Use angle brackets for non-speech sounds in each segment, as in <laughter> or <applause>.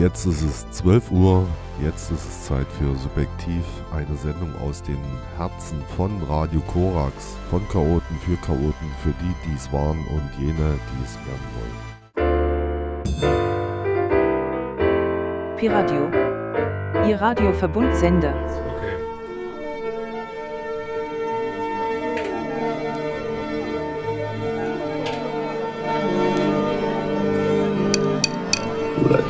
Jetzt ist es 12 Uhr, jetzt ist es Zeit für Subjektiv, eine Sendung aus den Herzen von Radio Korax, von Chaoten für Chaoten, für die, die es waren und jene, die es werden wollen. Piradio, Ihr Radioverbundsender. Okay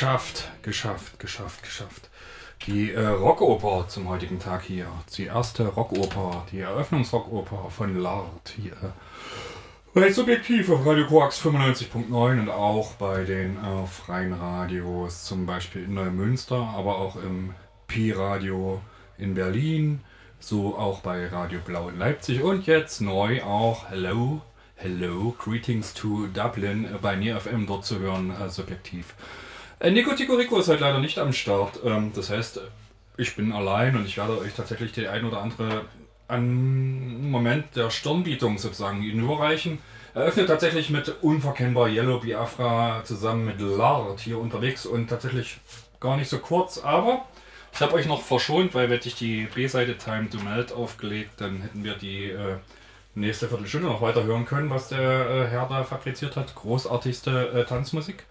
Geschafft, geschafft, geschafft, geschafft. Die äh, Rockoper zum heutigen Tag hier. Die erste Rockoper, die Eröffnungsrockoper von Lard hier. Bei Subjektiv auf Radio Koax 95.9 und auch bei den äh, freien Radios, zum Beispiel in Neumünster, aber auch im Pi-Radio in Berlin, so auch bei Radio Blau in Leipzig und jetzt neu auch Hello, Hello, Greetings to Dublin äh, bei Near FM dort zu hören, äh, subjektiv. Äh, Nico Tico Rico ist halt leider nicht am Start. Ähm, das heißt, ich bin allein und ich werde euch tatsächlich die ein oder andere an Moment der Stirnbietung sozusagen überreichen. Eröffnet tatsächlich mit unverkennbar Yellow Biafra zusammen mit Lard hier unterwegs und tatsächlich gar nicht so kurz, aber ich habe euch noch verschont, weil hätte ich die B-Seite Time to Melt aufgelegt, dann hätten wir die äh, nächste Viertelstunde noch weiter hören können, was der äh, Herr da fabriziert hat. Großartigste äh, Tanzmusik.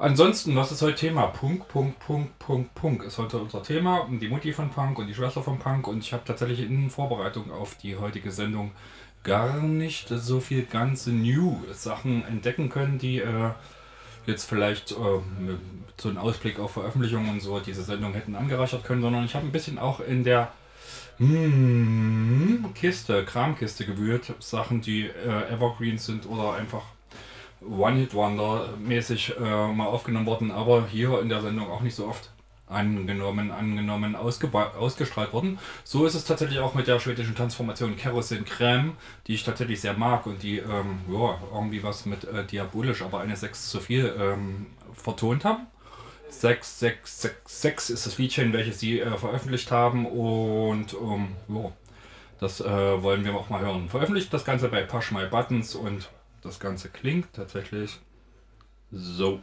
Ansonsten, was ist heute Thema? Punk, Punk, Punk, Punk, Punk ist heute unser Thema. Die Mutti von Punk und die Schwester von Punk. Und ich habe tatsächlich in Vorbereitung auf die heutige Sendung gar nicht so viel ganze New-Sachen entdecken können, die äh, jetzt vielleicht äh, so einen Ausblick auf Veröffentlichungen und so diese Sendung hätten angereichert können, sondern ich habe ein bisschen auch in der mm, Kiste, Kramkiste gewühlt. Sachen, die äh, Evergreens sind oder einfach One-Hit-Wonder-mäßig äh, mal aufgenommen worden, aber hier in der Sendung auch nicht so oft angenommen, angenommen, ausgestrahlt worden. So ist es tatsächlich auch mit der schwedischen Transformation Kerosin Creme, die ich tatsächlich sehr mag und die ähm, ja, irgendwie was mit äh, diabolisch, aber eine 6 zu viel ähm, vertont haben. 6666 ist das Liedchen, welches sie äh, veröffentlicht haben und ähm, ja, das äh, wollen wir auch mal hören. Veröffentlicht das Ganze bei Push My Buttons und das Ganze klingt tatsächlich so.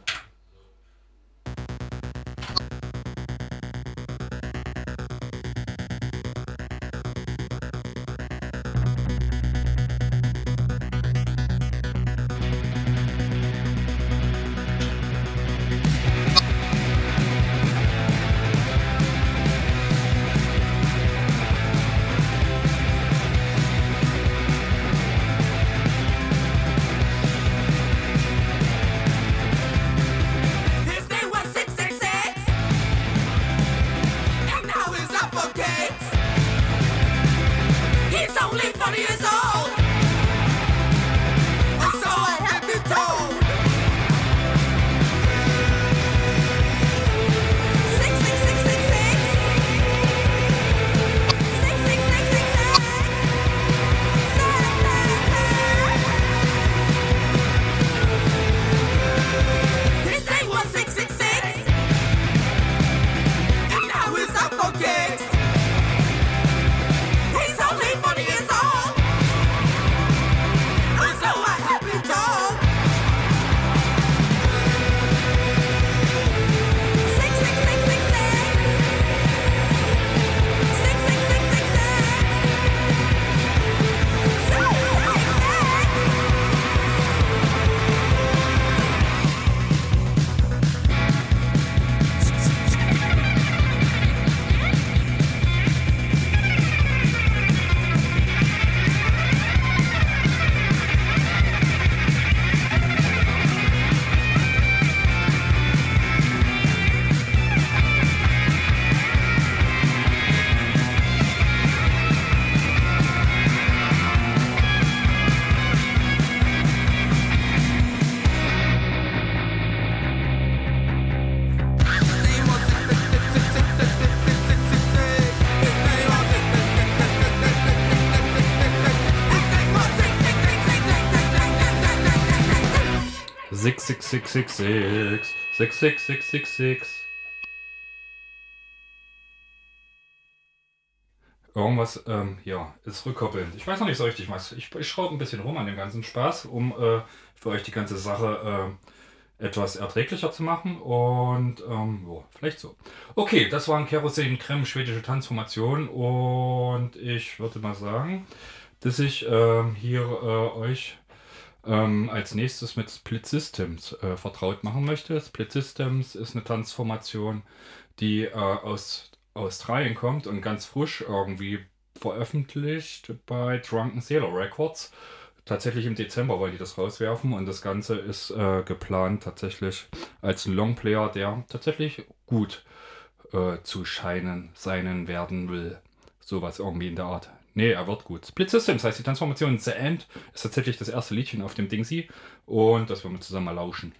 Six, six, six, six, six. Six, six, six, six, six. Irgendwas, ähm, ja, ist rückkoppelnd. Ich weiß noch nicht so richtig was. Ich, ich schraube ein bisschen rum an dem ganzen Spaß, um äh, für euch die ganze Sache äh, etwas erträglicher zu machen. Und, ähm, ja, vielleicht so. Okay, das waren Kerosin Creme, schwedische Transformation. Und ich würde mal sagen, dass ich ähm, hier äh, euch ähm, als nächstes mit Split Systems äh, vertraut machen möchte. Split Systems ist eine Transformation, die äh, aus Australien kommt und ganz frisch irgendwie veröffentlicht bei Drunken Sailor Records. tatsächlich im Dezember wollen die das rauswerfen und das Ganze ist äh, geplant tatsächlich als ein Longplayer, der tatsächlich gut äh, zu scheinen, seinen werden will. Sowas irgendwie in der Art. Nee, er wird gut. Split Systems heißt die Transformation The End ist tatsächlich das erste Liedchen auf dem Dingsy und das wollen wir zusammen mal lauschen.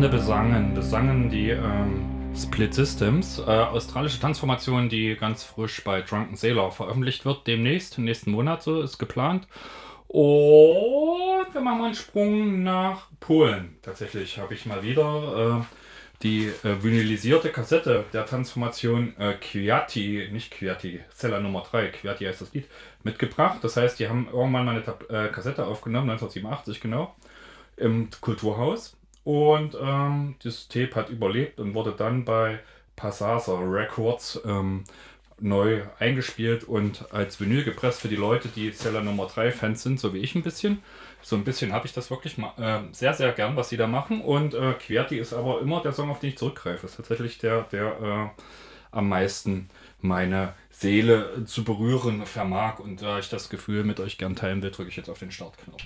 Ende besangen, besangen die ähm, Split Systems, äh, australische Transformation, die ganz frisch bei Drunken Sailor veröffentlicht wird, demnächst, nächsten Monat so ist geplant. Und wir machen mal einen Sprung nach Polen. Tatsächlich habe ich mal wieder äh, die äh, vinylisierte Kassette der Transformation äh, Kwiati, nicht Kwiati, Zeller Nummer 3, Kwiati heißt das Lied, mitgebracht. Das heißt, die haben irgendwann mal eine Tab äh, Kassette aufgenommen, 1987 genau, im Kulturhaus. Und ähm, das Tape hat überlebt und wurde dann bei Passasa Records ähm, neu eingespielt und als Vinyl gepresst für die Leute, die Zeller Nummer 3 Fans sind, so wie ich ein bisschen. So ein bisschen habe ich das wirklich äh, sehr, sehr gern, was sie da machen. Und äh, Querti ist aber immer der Song, auf den ich zurückgreife. Ist tatsächlich der, der äh, am meisten meine Seele zu berühren vermag. Und da ich das Gefühl mit euch gern teilen will, drücke ich jetzt auf den Startknopf.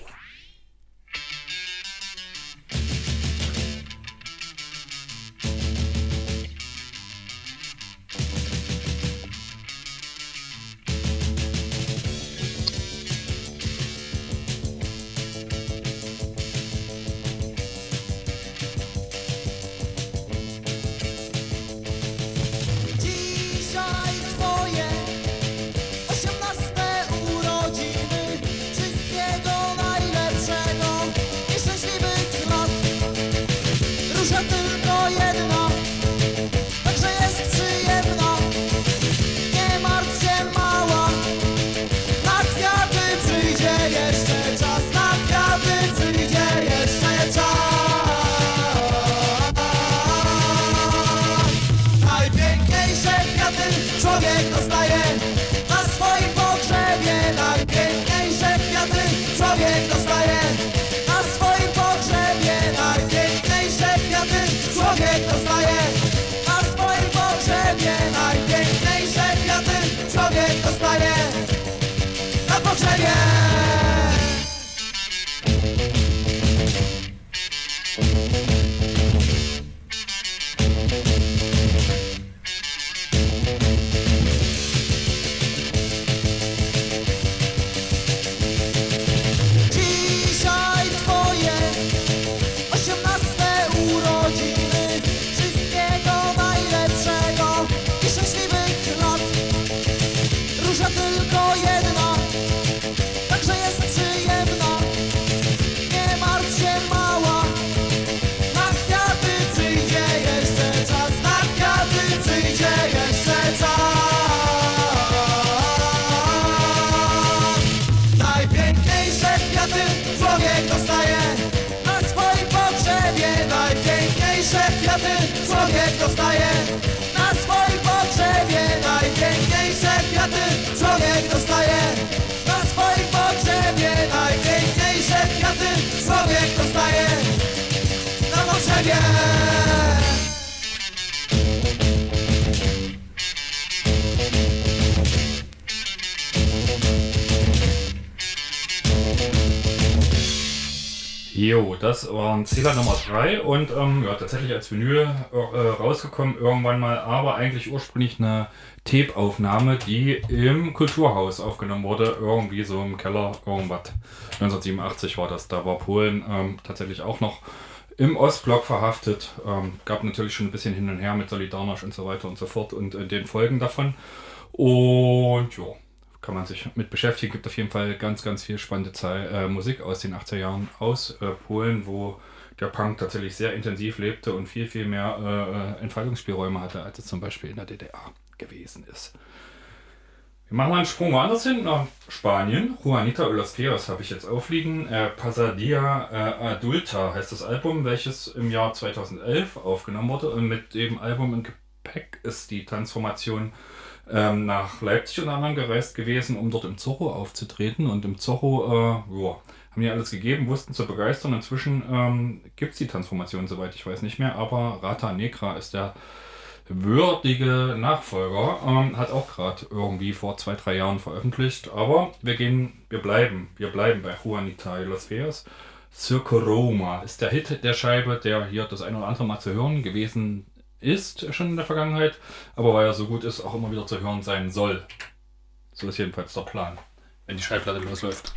ogień dostajesz Na swoim pogrzebie najpiękniejsze kwiaty Człowiek dostaje na pogrzebie Jo, das waren Zähler Nummer 3 und ähm, ja, tatsächlich als Vinyl äh, rausgekommen irgendwann mal, aber eigentlich ursprünglich eine Tape-Aufnahme, die im Kulturhaus aufgenommen wurde, irgendwie so im Keller, irgendwas. 1987 war das, da war Polen ähm, tatsächlich auch noch im Ostblock verhaftet. Ähm, gab natürlich schon ein bisschen hin und her mit Solidarność und so weiter und so fort und äh, den Folgen davon. Und ja, kann man sich mit beschäftigen. Gibt auf jeden Fall ganz, ganz viel spannende Zei äh, Musik aus den 80er Jahren aus äh, Polen, wo der Punk tatsächlich sehr intensiv lebte und viel, viel mehr äh, äh, Entfaltungsspielräume hatte, als es zum Beispiel in der DDR gewesen ist. Wir machen mal einen Sprung woanders hin, nach Spanien. Juanita Olasqueras habe ich jetzt aufliegen. Äh, Pasadia äh, Adulta heißt das Album, welches im Jahr 2011 aufgenommen wurde. Und mit dem Album im Gepäck ist die Transformation ähm, nach Leipzig unter anderem gereist gewesen, um dort im Zorro aufzutreten. Und im Zorro, äh, ja, haben die alles gegeben, wussten zu begeistern. Inzwischen ähm, gibt es die Transformation, soweit ich weiß, nicht mehr. Aber Rata Negra ist der würdige Nachfolger. Ähm, hat auch gerade irgendwie vor zwei, drei Jahren veröffentlicht. Aber wir gehen, wir bleiben, wir bleiben bei Juanita y Los Feas. Circo Roma ist der Hit der Scheibe, der hier das ein oder andere Mal zu hören gewesen ist, schon in der Vergangenheit. Aber weil er so gut ist, auch immer wieder zu hören sein soll. So ist jedenfalls der Plan, wenn die Schallplatte losläuft.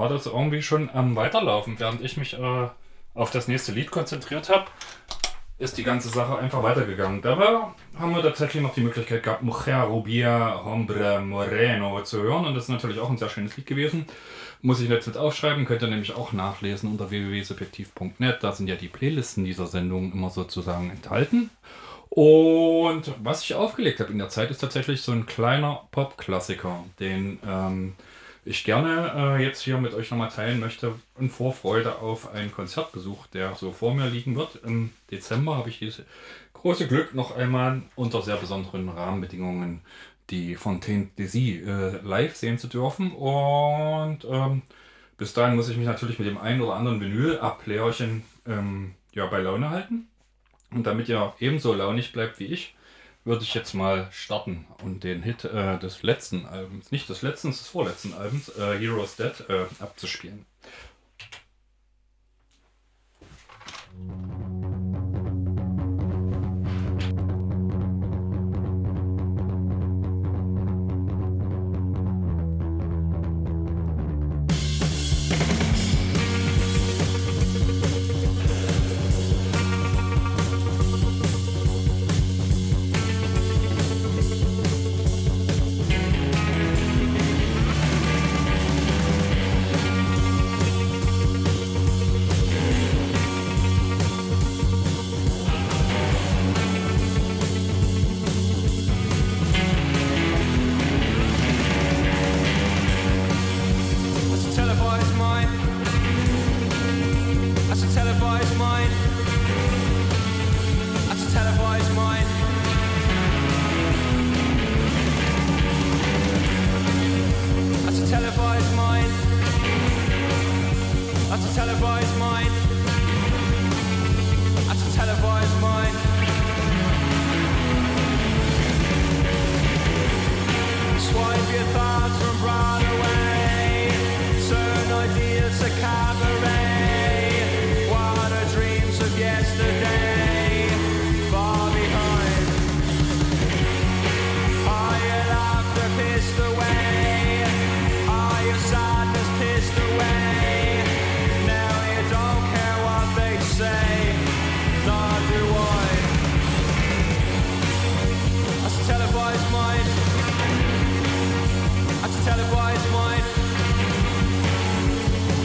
War das irgendwie schon am Weiterlaufen. Während ich mich äh, auf das nächste Lied konzentriert habe, ist die ganze Sache einfach weitergegangen. Dabei haben wir tatsächlich noch die Möglichkeit gehabt, Mujer Rubia Hombre Moreno zu hören. Und das ist natürlich auch ein sehr schönes Lied gewesen. Muss ich jetzt nicht aufschreiben, könnt ihr nämlich auch nachlesen unter www.subjektiv.net. Da sind ja die Playlisten dieser Sendung immer sozusagen enthalten. Und was ich aufgelegt habe in der Zeit ist tatsächlich so ein kleiner Pop-Klassiker, den ähm, ich gerne äh, jetzt hier mit euch nochmal teilen möchte in Vorfreude auf einen Konzertbesuch, der so vor mir liegen wird. Im Dezember habe ich dieses große Glück, noch einmal unter sehr besonderen Rahmenbedingungen die Fontaine Désir äh, live sehen zu dürfen. Und ähm, bis dahin muss ich mich natürlich mit dem einen oder anderen Vinyl-Abplärchen ähm, ja, bei Laune halten. Und damit ihr ebenso launig bleibt wie ich, würde ich jetzt mal starten und den Hit äh, des letzten Albums, nicht des letzten, des vorletzten Albums, äh, Heroes Dead, äh, abzuspielen. That's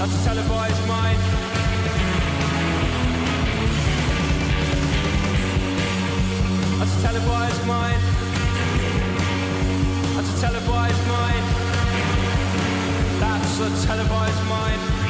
That's a televised mind. That's a televised mind. That's a televised mind. That's a televised mind.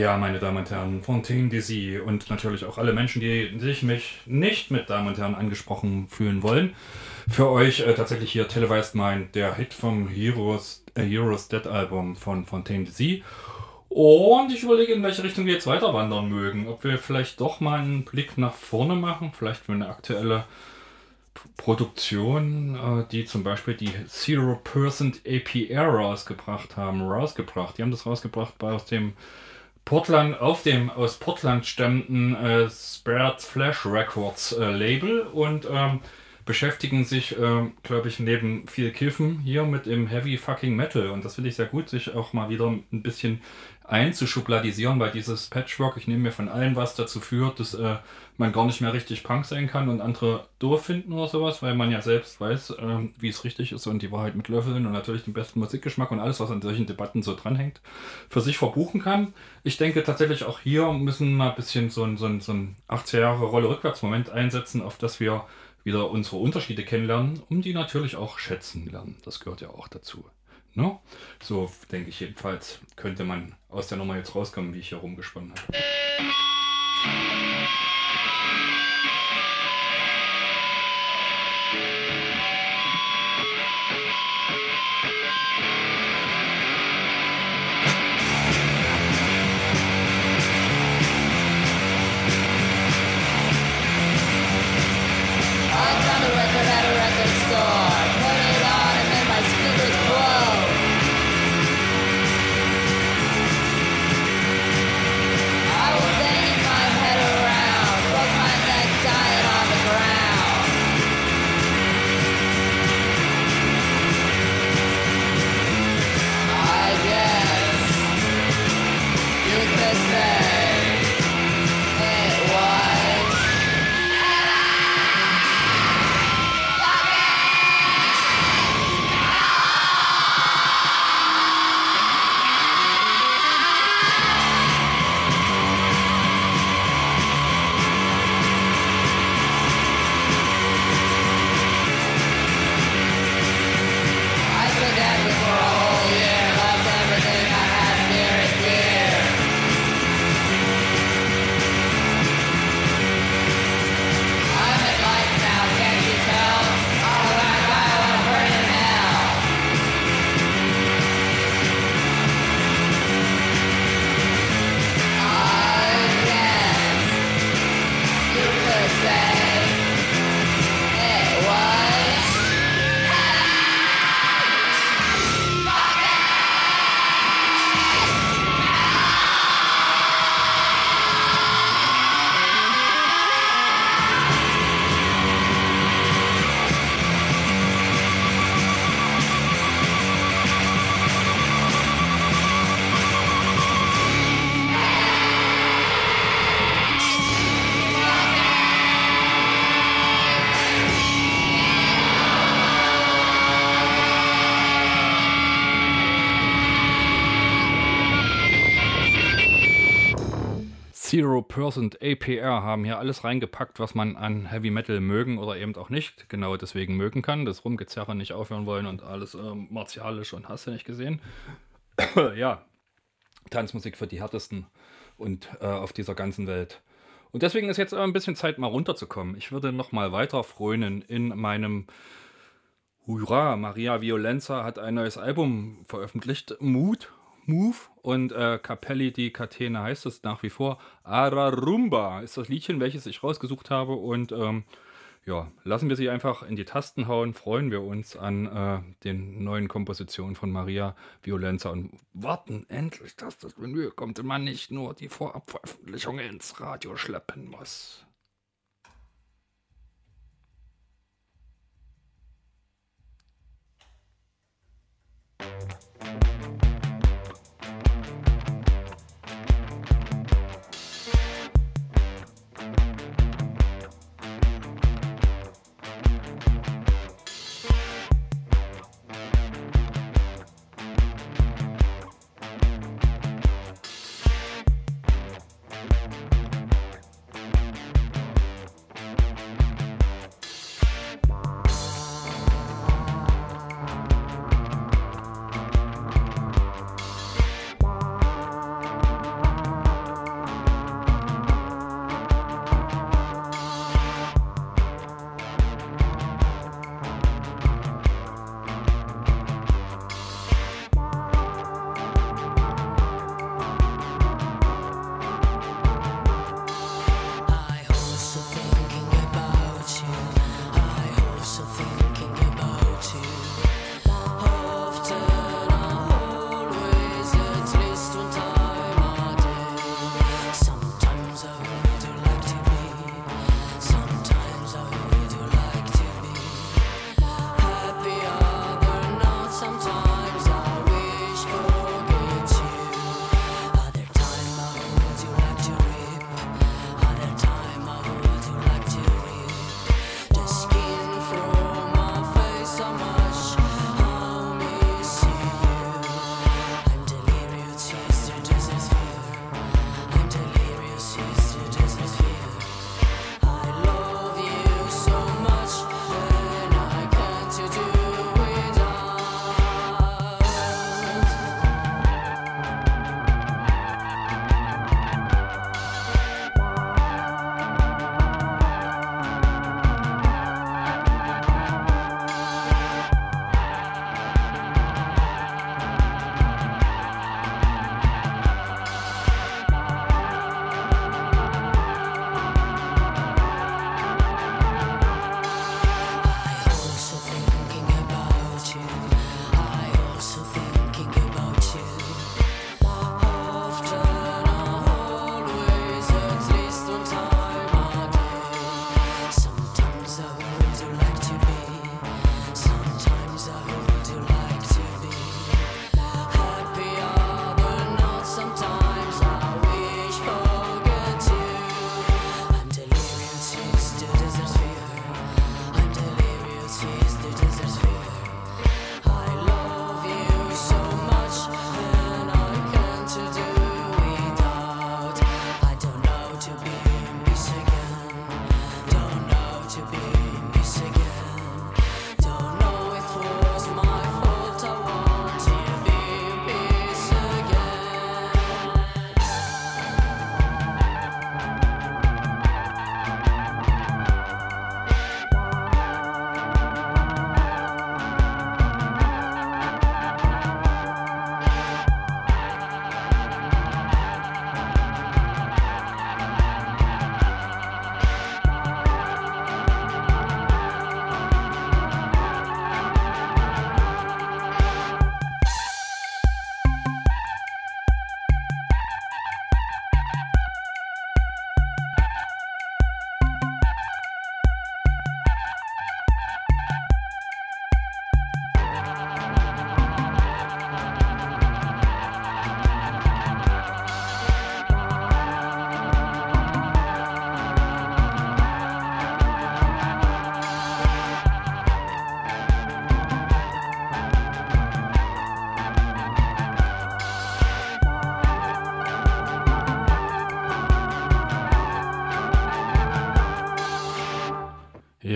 Ja, meine Damen und Herren, Fontaine DC und natürlich auch alle Menschen, die sich mich nicht mit Damen und Herren angesprochen fühlen wollen. Für euch äh, tatsächlich hier Televised Mind, der Hit vom Heroes, äh, Heroes Dead Album von Fontaine DC. Und ich überlege, in welche Richtung wir jetzt weiter wandern mögen. Ob wir vielleicht doch mal einen Blick nach vorne machen, vielleicht für eine aktuelle Produktion, äh, die zum Beispiel die Zero Percent APR rausgebracht haben, rausgebracht. Die haben das rausgebracht aus dem Portland, auf dem aus Portland stammenden äh, Spared Flash Records äh, Label und ähm, beschäftigen sich, ähm, glaube ich, neben viel Kiffen hier mit dem Heavy Fucking Metal. Und das finde ich sehr gut, sich auch mal wieder ein bisschen einzuschubladisieren, weil dieses Patchwork, ich nehme mir von allen was dazu führt, dass äh, man gar nicht mehr richtig Punk sein kann und andere doof finden oder sowas, weil man ja selbst weiß, ähm, wie es richtig ist und die Wahrheit mit Löffeln und natürlich den besten Musikgeschmack und alles, was an solchen Debatten so dranhängt, für sich verbuchen kann. Ich denke tatsächlich auch hier müssen wir ein bisschen so ein, so ein, so ein 80er Jahre Rolle rückwärts-Moment einsetzen, auf das wir wieder unsere Unterschiede kennenlernen, um die natürlich auch schätzen lernen. Das gehört ja auch dazu. Ne? So denke ich jedenfalls, könnte man aus der Nummer jetzt rauskommen, wie ich hier rumgesponnen habe. Música Percent APR haben hier alles reingepackt, was man an Heavy Metal mögen oder eben auch nicht genau deswegen mögen kann. Das Rumgezerre nicht aufhören wollen und alles ähm, martialisch und hast du nicht gesehen. <coughs> ja, Tanzmusik für die härtesten und äh, auf dieser ganzen Welt. Und deswegen ist jetzt ein bisschen Zeit, mal runterzukommen. Ich würde noch mal weiter frönen in meinem Hurra, Maria Violenza hat ein neues Album veröffentlicht, Mood, Move und äh, Capelli di Catena heißt es nach wie vor. Ararumba ist das Liedchen, welches ich rausgesucht habe und ähm, ja, lassen wir sie einfach in die Tasten hauen, freuen wir uns an äh, den neuen Kompositionen von Maria Violenza und warten endlich, dass das Menü kommt und man nicht nur die Vorabveröffentlichung ins Radio schleppen muss. I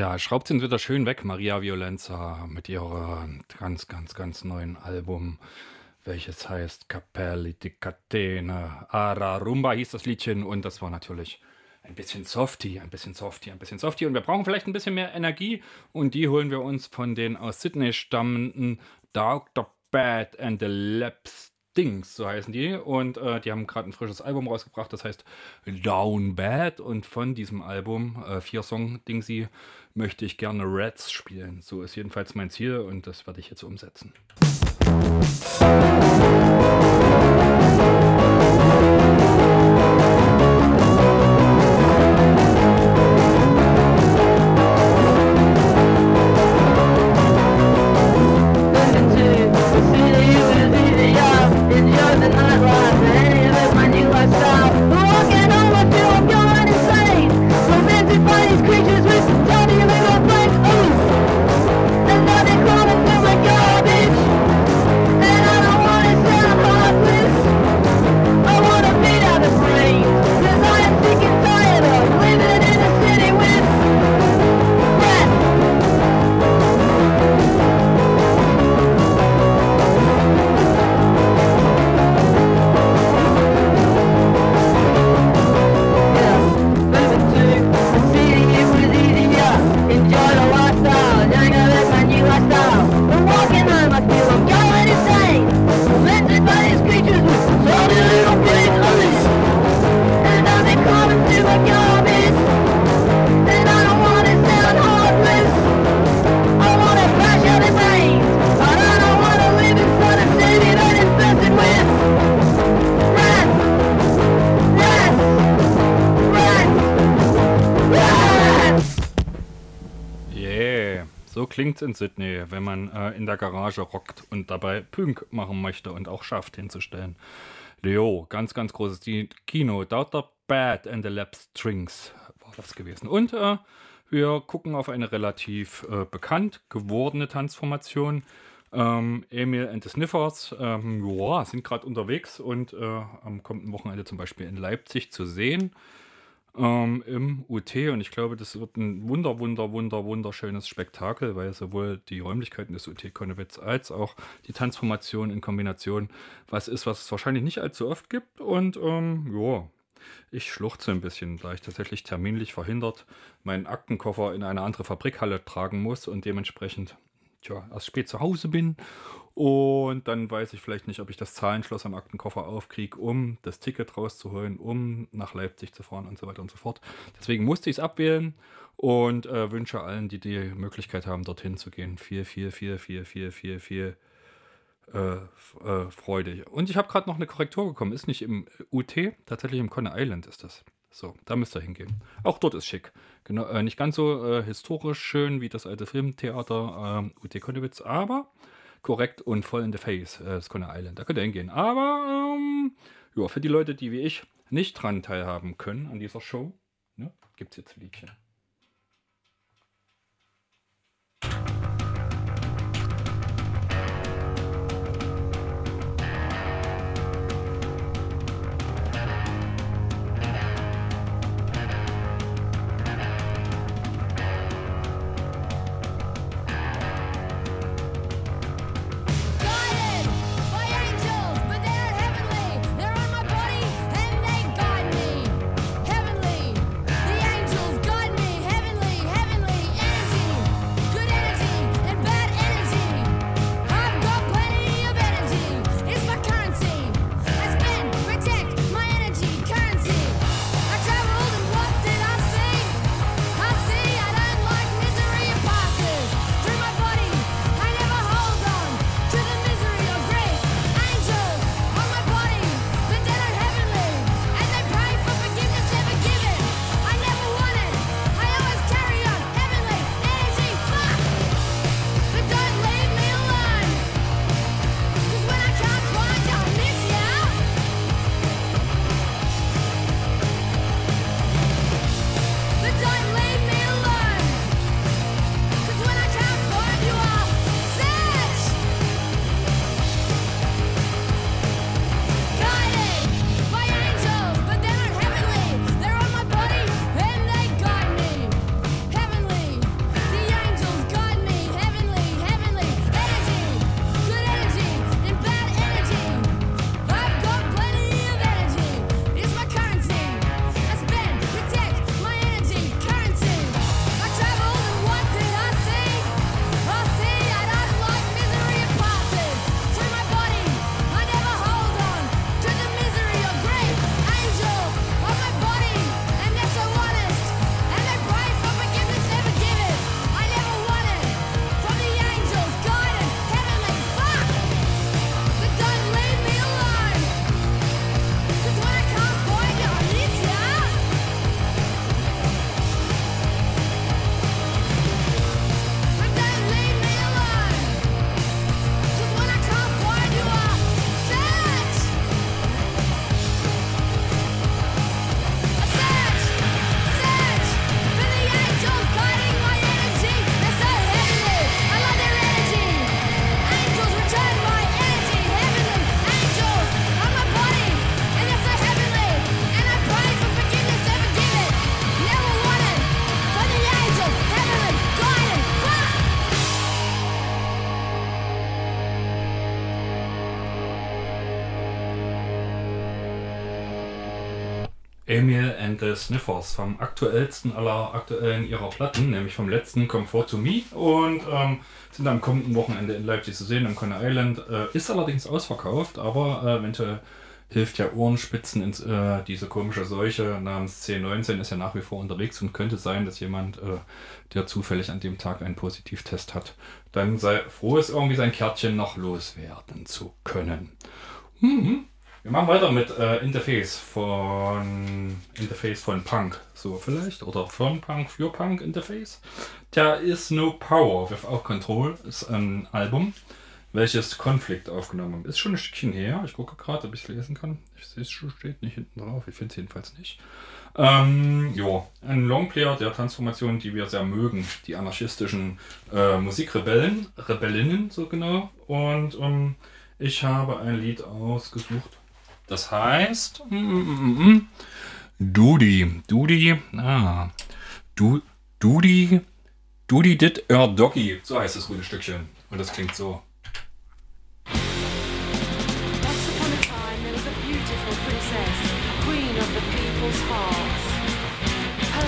Ja, schraubt sie wieder schön weg, Maria Violenza, mit ihrem ganz, ganz, ganz neuen Album, welches heißt Capelli di Catene. Ara Rumba hieß das Liedchen und das war natürlich ein bisschen softy, ein bisschen softy, ein bisschen softy. Und wir brauchen vielleicht ein bisschen mehr Energie und die holen wir uns von den aus Sydney stammenden Dr. Bad and the Laps Dings, so heißen die. Und äh, die haben gerade ein frisches Album rausgebracht, das heißt Down Bad. Und von diesem Album, äh, vier Song Dingsy, möchte ich gerne Rats spielen. So ist jedenfalls mein Ziel und das werde ich jetzt umsetzen. Klingt's in Sydney, wenn man äh, in der Garage rockt und dabei Pünk machen möchte und auch schafft hinzustellen. Leo, ganz, ganz großes Kino. Dr. Bad and the Lab Strings war das gewesen. Und äh, wir gucken auf eine relativ äh, bekannt gewordene Tanzformation. Ähm, Emil and the Sniffers ähm, ja, sind gerade unterwegs und äh, am kommenden Wochenende zum Beispiel in Leipzig zu sehen ähm, im UT und ich glaube, das wird ein wunder, wunder, wunder, wunderschönes Spektakel, weil sowohl die Räumlichkeiten des UT Konnewitz als auch die Tanzformation in Kombination was ist, was es wahrscheinlich nicht allzu oft gibt. Und ähm, ja, ich schluchze ein bisschen, da ich tatsächlich terminlich verhindert meinen Aktenkoffer in eine andere Fabrikhalle tragen muss und dementsprechend tja, erst spät zu Hause bin. Und dann weiß ich vielleicht nicht, ob ich das Zahlenschloss am Aktenkoffer aufkriege, um das Ticket rauszuholen, um nach Leipzig zu fahren und so weiter und so fort. Deswegen musste ich es abwählen und äh, wünsche allen, die die Möglichkeit haben, dorthin zu gehen, viel, viel, viel, viel, viel, viel, viel äh, äh, Freude. Und ich habe gerade noch eine Korrektur bekommen. Ist nicht im UT, tatsächlich im Conner Island ist das. So, da müsst ihr hingehen. Auch dort ist schick. Genau, äh, nicht ganz so äh, historisch schön wie das alte Filmtheater äh, UT Konnewitz, aber korrekt und voll in the face, äh, das Conner Island. Da könnt ihr hingehen. Aber ähm, ja, für die Leute, die wie ich nicht dran teilhaben können an dieser Show, ne, gibt es jetzt Liedchen. Sniffers vom aktuellsten aller aktuellen ihrer Platten, nämlich vom letzten Comfort to Me und ähm, sind am kommenden Wochenende in Leipzig zu sehen, am Conner Island. Äh, ist allerdings ausverkauft, aber äh, eventuell hilft ja Ohrenspitzen ins, äh, diese komische Seuche namens C19 ist ja nach wie vor unterwegs und könnte sein, dass jemand, äh, der zufällig an dem Tag einen Positivtest hat, dann sei froh ist, irgendwie sein Kärtchen noch loswerden zu können. Mhm. Wir machen weiter mit äh, Interface von Interface von Punk, so vielleicht oder von Punk für Punk Interface. There is no power without control ist ein Album, welches Konflikt aufgenommen. Ist schon ein Stückchen her. Ich gucke gerade, ob ich es lesen kann. Ich sehe es schon, steht nicht hinten drauf. Ich finde es jedenfalls nicht. Ähm, ja, ein Longplayer der Transformation, die wir sehr mögen. Die anarchistischen äh, Musikrebellen, Rebellinnen, so genau. Und ähm, ich habe ein Lied ausgesucht. Das heißt. Mm, mm, mm, Dudi. Dudi. Ah. Du, Dudi. Dudi did er Doggy. So heißt das gute Stückchen. Und das klingt so. A a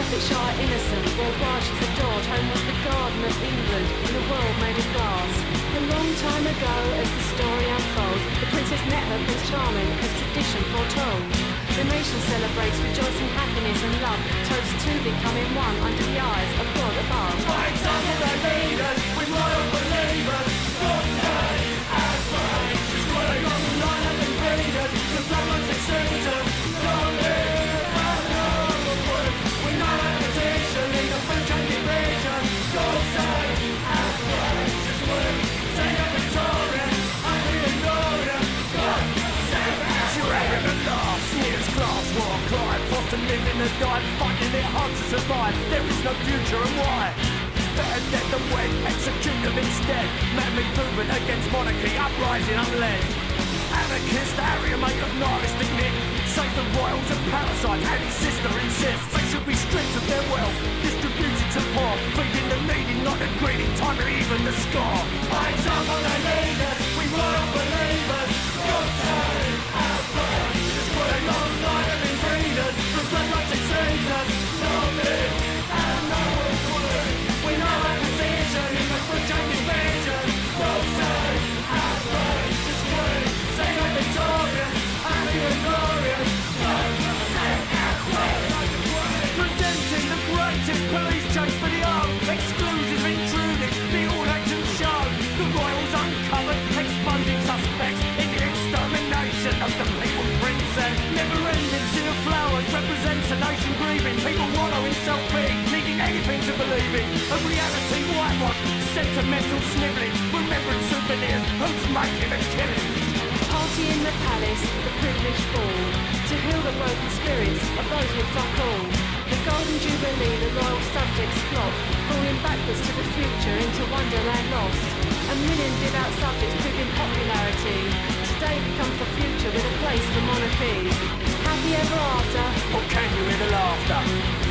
the innocent, worldwide she's adored. Home was the garden of England in a world made glass. A long time ago, as the story unfolds, the princess met her Prince Charming, as tradition foretold. The nation celebrates rejoicing happiness and love, toast to becoming one under the eyes of God above. Sneers, live in the dark, finding it hard to survive. There is no future and why? Better dead than wed, execute them instead. Man-made movement against monarchy, uprising unled. Anarchist, area mate of nihilistic nick. Save the royals and parasites, and his sister insists they should be stripped of their wealth, distributed to poor, feeding the needy, not the greedy, time to even the score. I example the leaders, we royal believers. Good time, our blood. This what a long line of blood runs and saves us. No me. Sentimental sniveling Remembering souvenirs, who's making the killing Party in the palace, the privileged ball, to heal the broken spirits of those with fuck all. The golden jubilee, the royal subjects flock, falling backwards to the future into wonderland lost. A million devout subjects proving popularity. Today becomes the future with a place for monarchy. Happy ever after, Or can you hear the laughter?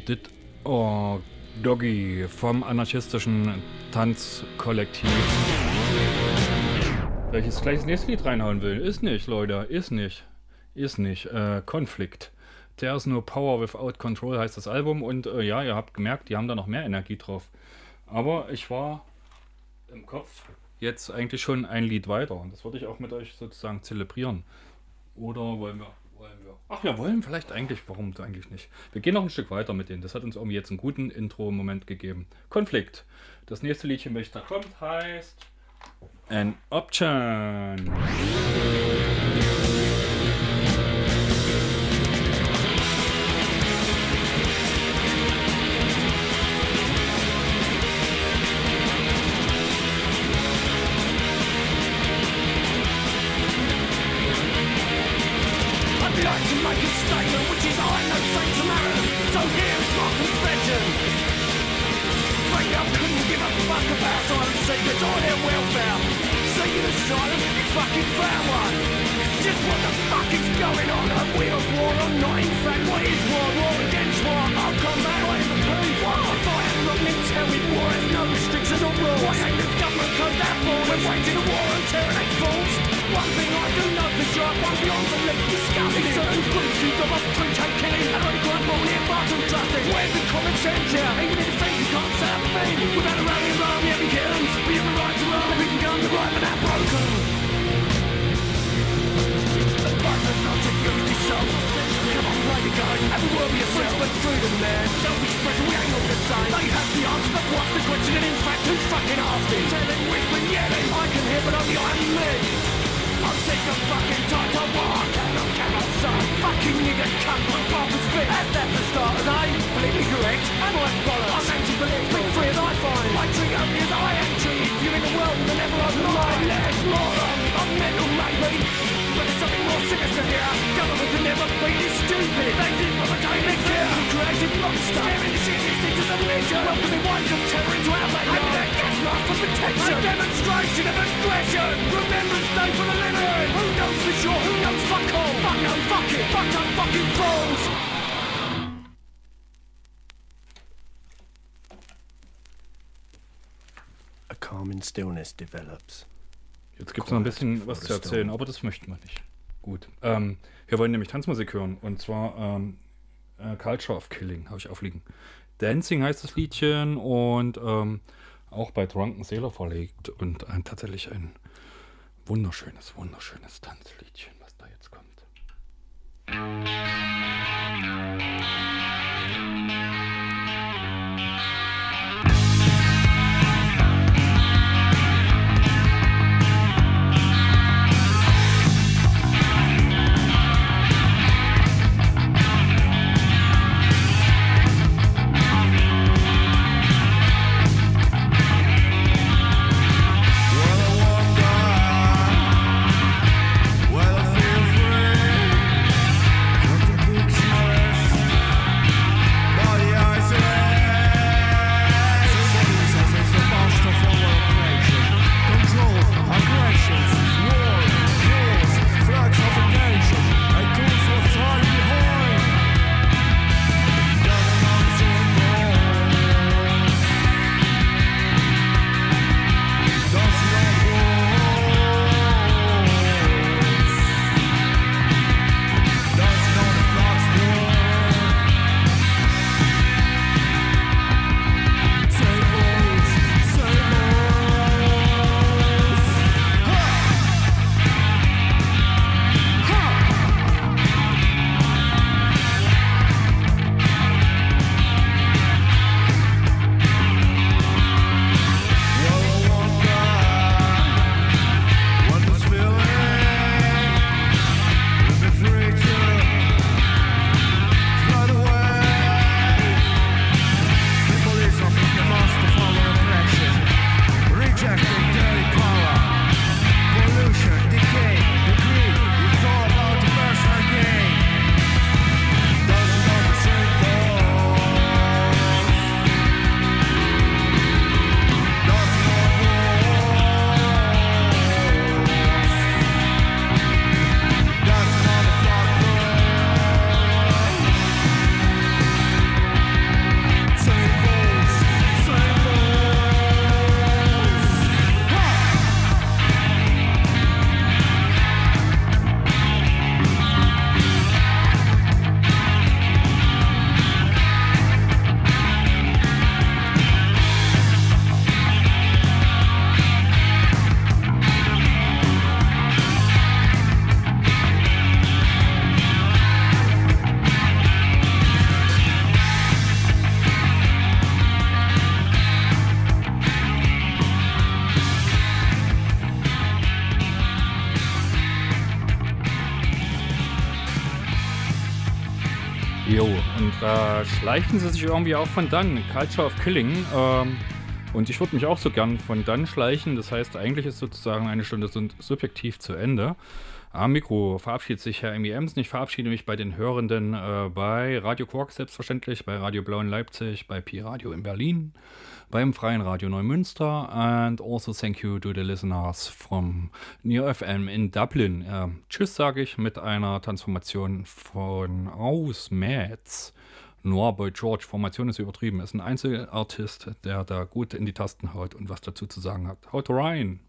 Dodi dit oh, Doggy vom anarchistischen Tanzkollektiv. Welches gleich das nächste Lied reinhauen will. Ist nicht, Leute. Ist nicht. Ist nicht. Äh, Konflikt. There's no power without control heißt das Album. Und äh, ja, ihr habt gemerkt, die haben da noch mehr Energie drauf. Aber ich war im Kopf jetzt eigentlich schon ein Lied weiter. Und das würde ich auch mit euch sozusagen zelebrieren. Oder wollen wir. Ach, wir wollen vielleicht eigentlich, warum eigentlich nicht? Wir gehen noch ein Stück weiter mit denen. Das hat uns irgendwie jetzt einen guten Intro-Moment gegeben. Konflikt. Das nächste Liedchen, welches da kommt, heißt An Option. Going on? We war or not? What is war? War against war. I'll combat what is the police. What I fight and not tell with war has no restrictions or rules. Why ain't the government closed that ball? We're waging a war on. One thing beyond killing the sense here? Even in defense, you can't a thing. Without a rally around, we killings. We have the right to run, we can gun the right, but they're broken. Us to use this self. Come on, play the game. Every word be yourself, but freedom, man. Self-expression, we ain't all the same. They have the answer, but what's the question? And in fact, who's fucking asking? Telling, whispering, yelling. I can hear, but only I'm me. I'm sick of fucking tight to walk Cannot, cannot say Fucking nigga cunt my barbers fit As that for starters, eh? Politically correct Am I bollocks? I'm anti-police, big free as I find I treat only as I am treated Viewing the world with an ever-open mind Less moron, I'm mental maybe a leisure Welcoming waves of terror into our backyard Having that gas mask for protection A demonstration of aggression Remembrance Day for the living Who knows for sure? Who knows fuck all? Fuck no, fuck it Fuck no fucking fools A calming stillness develops. Jetzt gibt es noch ein bisschen was zu erzählen, aber das möchten wir nicht. Gut. Ähm, wir wollen nämlich Tanzmusik hören. Und zwar ähm, äh, Culture of Killing habe ich aufliegen. Dancing heißt das Liedchen und ähm, auch bei Drunken Sailor verlegt. Und ein, tatsächlich ein wunderschönes, wunderschönes Tanzliedchen, was da jetzt kommt. Schleichen sie sich irgendwie auch von dann, Culture of Killing. Ähm, und ich würde mich auch so gern von dann schleichen. Das heißt, eigentlich ist sozusagen eine Stunde sub- subjektiv zu Ende. Am Mikro verabschiedet sich Herr Emsen. Ich verabschiede mich bei den Hörenden äh, bei Radio Quark selbstverständlich, bei Radio Blau in Leipzig, bei Pi Radio in Berlin, beim Freien Radio Neumünster and also thank you to the listeners from Neo FM in Dublin. Äh, tschüss sage ich mit einer Transformation von aus Metz. Noir Boy George, Formation ist übertrieben, ist ein Einzelartist, der da gut in die Tasten haut und was dazu zu sagen hat. Haut rein!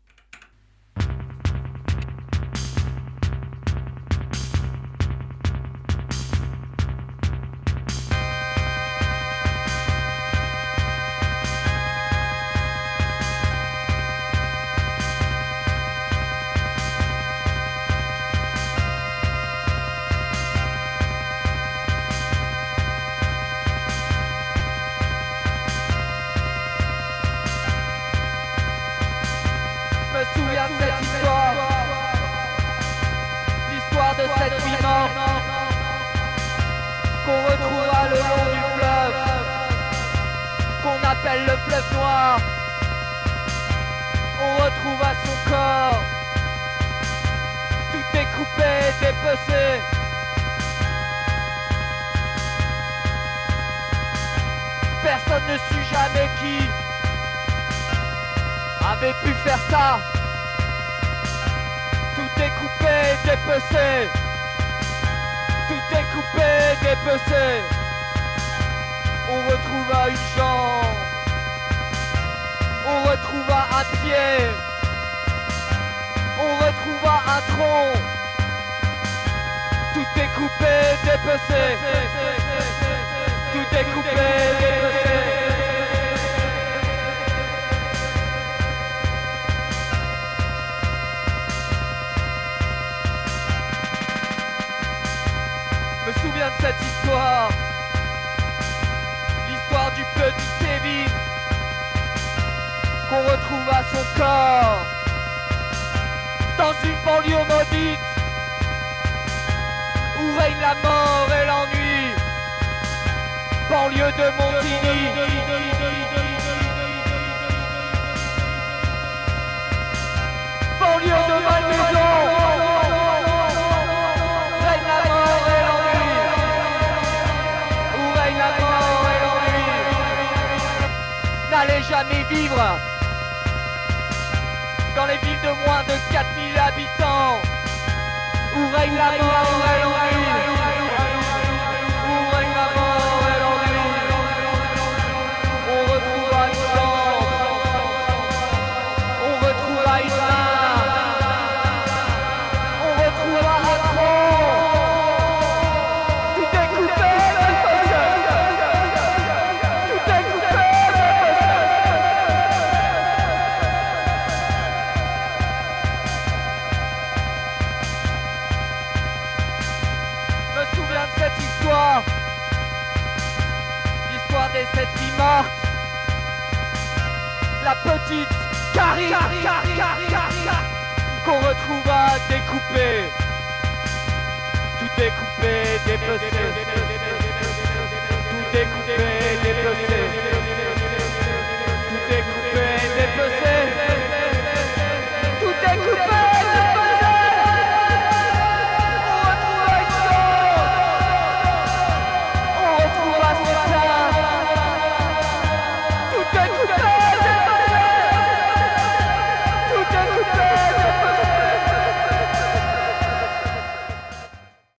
Qu'on retrouve à son corps dans une banlieue maudite où règne la mort et l'ennui. Banlieue de Montigny. Banlieue de Malmaison. Règne la dans les villes de moins de 4000 habitants. Où règne la mort petite Karine, Karine, Karine, Karine qu'on. Tout est coupé. Tout est coupé. Tout est coupé. Tout est.